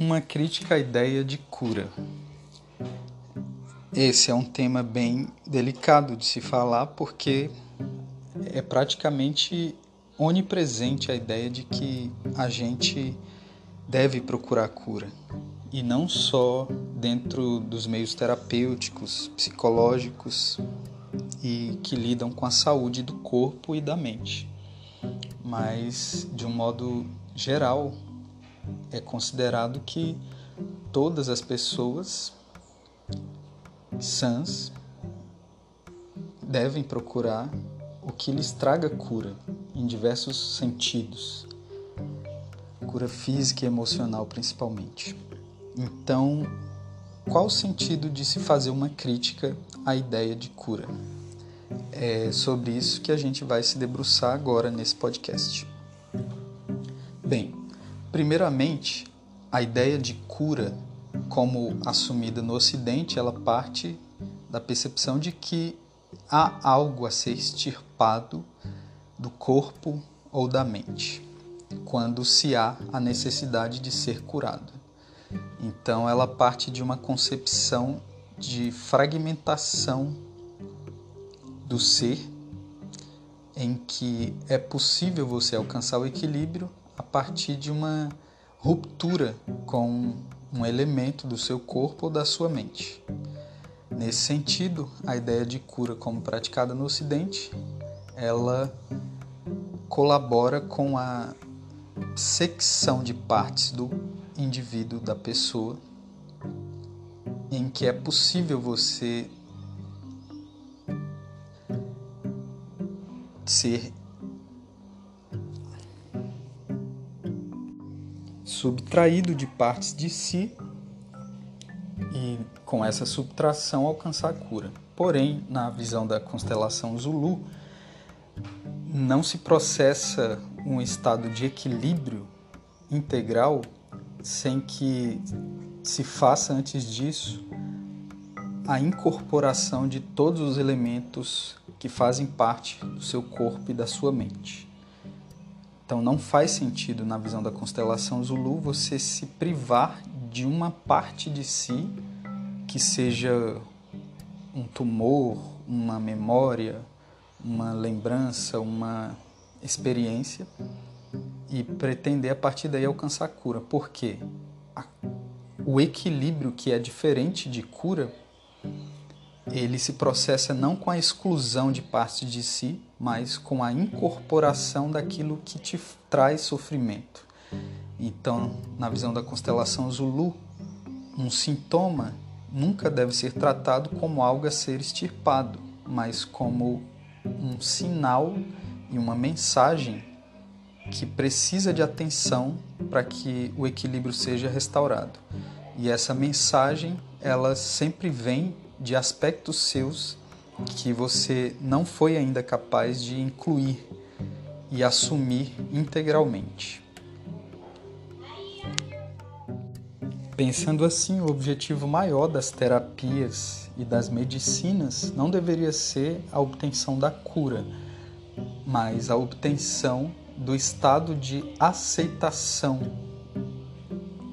Uma crítica à ideia de cura. Esse é um tema bem delicado de se falar porque é praticamente onipresente a ideia de que a gente deve procurar cura. E não só dentro dos meios terapêuticos, psicológicos e que lidam com a saúde do corpo e da mente, mas de um modo geral é considerado que todas as pessoas sãs devem procurar o que lhes traga cura em diversos sentidos, cura física e emocional principalmente. Então, qual o sentido de se fazer uma crítica à ideia de cura? É sobre isso que a gente vai se debruçar agora nesse podcast. Bem, Primeiramente, a ideia de cura, como assumida no Ocidente, ela parte da percepção de que há algo a ser extirpado do corpo ou da mente, quando se há a necessidade de ser curado. Então, ela parte de uma concepção de fragmentação do ser, em que é possível você alcançar o equilíbrio a partir de uma ruptura com um elemento do seu corpo ou da sua mente. Nesse sentido, a ideia de cura como praticada no Ocidente, ela colabora com a secção de partes do indivíduo, da pessoa, em que é possível você ser subtraído de partes de si e com essa subtração alcançar a cura. Porém, na visão da constelação Zulu, não se processa um estado de equilíbrio integral sem que se faça antes disso a incorporação de todos os elementos que fazem parte do seu corpo e da sua mente. Então não faz sentido na visão da constelação Zulu você se privar de uma parte de si que seja um tumor, uma memória, uma lembrança, uma experiência e pretender a partir daí alcançar a cura. Por quê? O equilíbrio que é diferente de cura ele se processa não com a exclusão de partes de si, mas com a incorporação daquilo que te traz sofrimento. Então, na visão da constelação Zulu, um sintoma nunca deve ser tratado como algo a ser extirpado, mas como um sinal e uma mensagem que precisa de atenção para que o equilíbrio seja restaurado. E essa mensagem, ela sempre vem de aspectos seus que você não foi ainda capaz de incluir e assumir integralmente. Pensando assim, o objetivo maior das terapias e das medicinas não deveria ser a obtenção da cura, mas a obtenção do estado de aceitação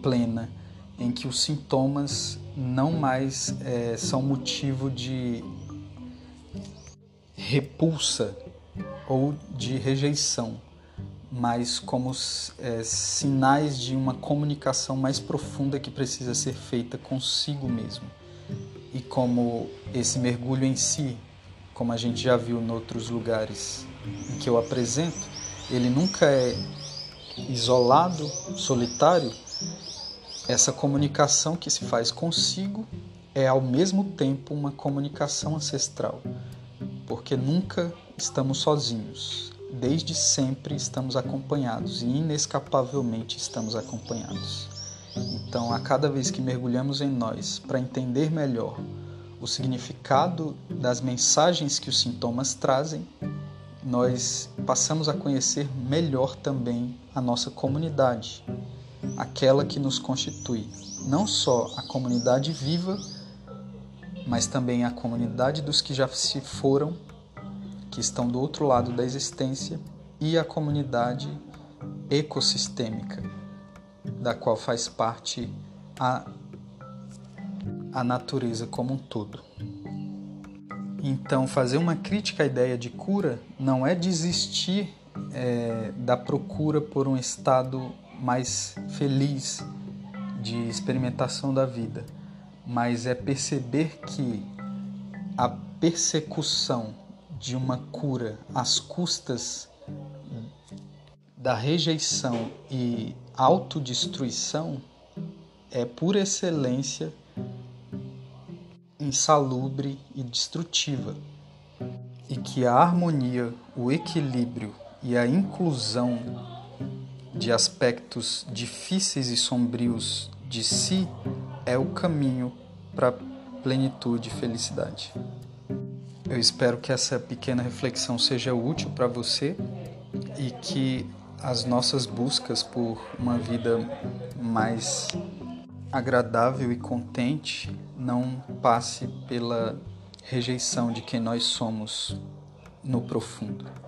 plena em que os sintomas não mais é, são motivo de repulsa ou de rejeição, mas como é, sinais de uma comunicação mais profunda que precisa ser feita consigo mesmo. E como esse mergulho em si, como a gente já viu em outros lugares em que eu apresento, ele nunca é isolado, solitário, essa comunicação que se faz consigo é ao mesmo tempo uma comunicação ancestral, porque nunca estamos sozinhos. Desde sempre estamos acompanhados e inescapavelmente estamos acompanhados. Então, a cada vez que mergulhamos em nós para entender melhor o significado das mensagens que os sintomas trazem, nós passamos a conhecer melhor também a nossa comunidade aquela que nos constitui, não só a comunidade viva, mas também a comunidade dos que já se foram, que estão do outro lado da existência, e a comunidade ecossistêmica, da qual faz parte a, a natureza como um todo. Então, fazer uma crítica à ideia de cura não é desistir é, da procura por um estado mais feliz de experimentação da vida, mas é perceber que a persecução de uma cura às custas da rejeição e autodestruição é por excelência insalubre e destrutiva, e que a harmonia, o equilíbrio e a inclusão de aspectos difíceis e sombrios de si é o caminho para plenitude e felicidade. Eu espero que essa pequena reflexão seja útil para você e que as nossas buscas por uma vida mais agradável e contente não passe pela rejeição de quem nós somos no profundo.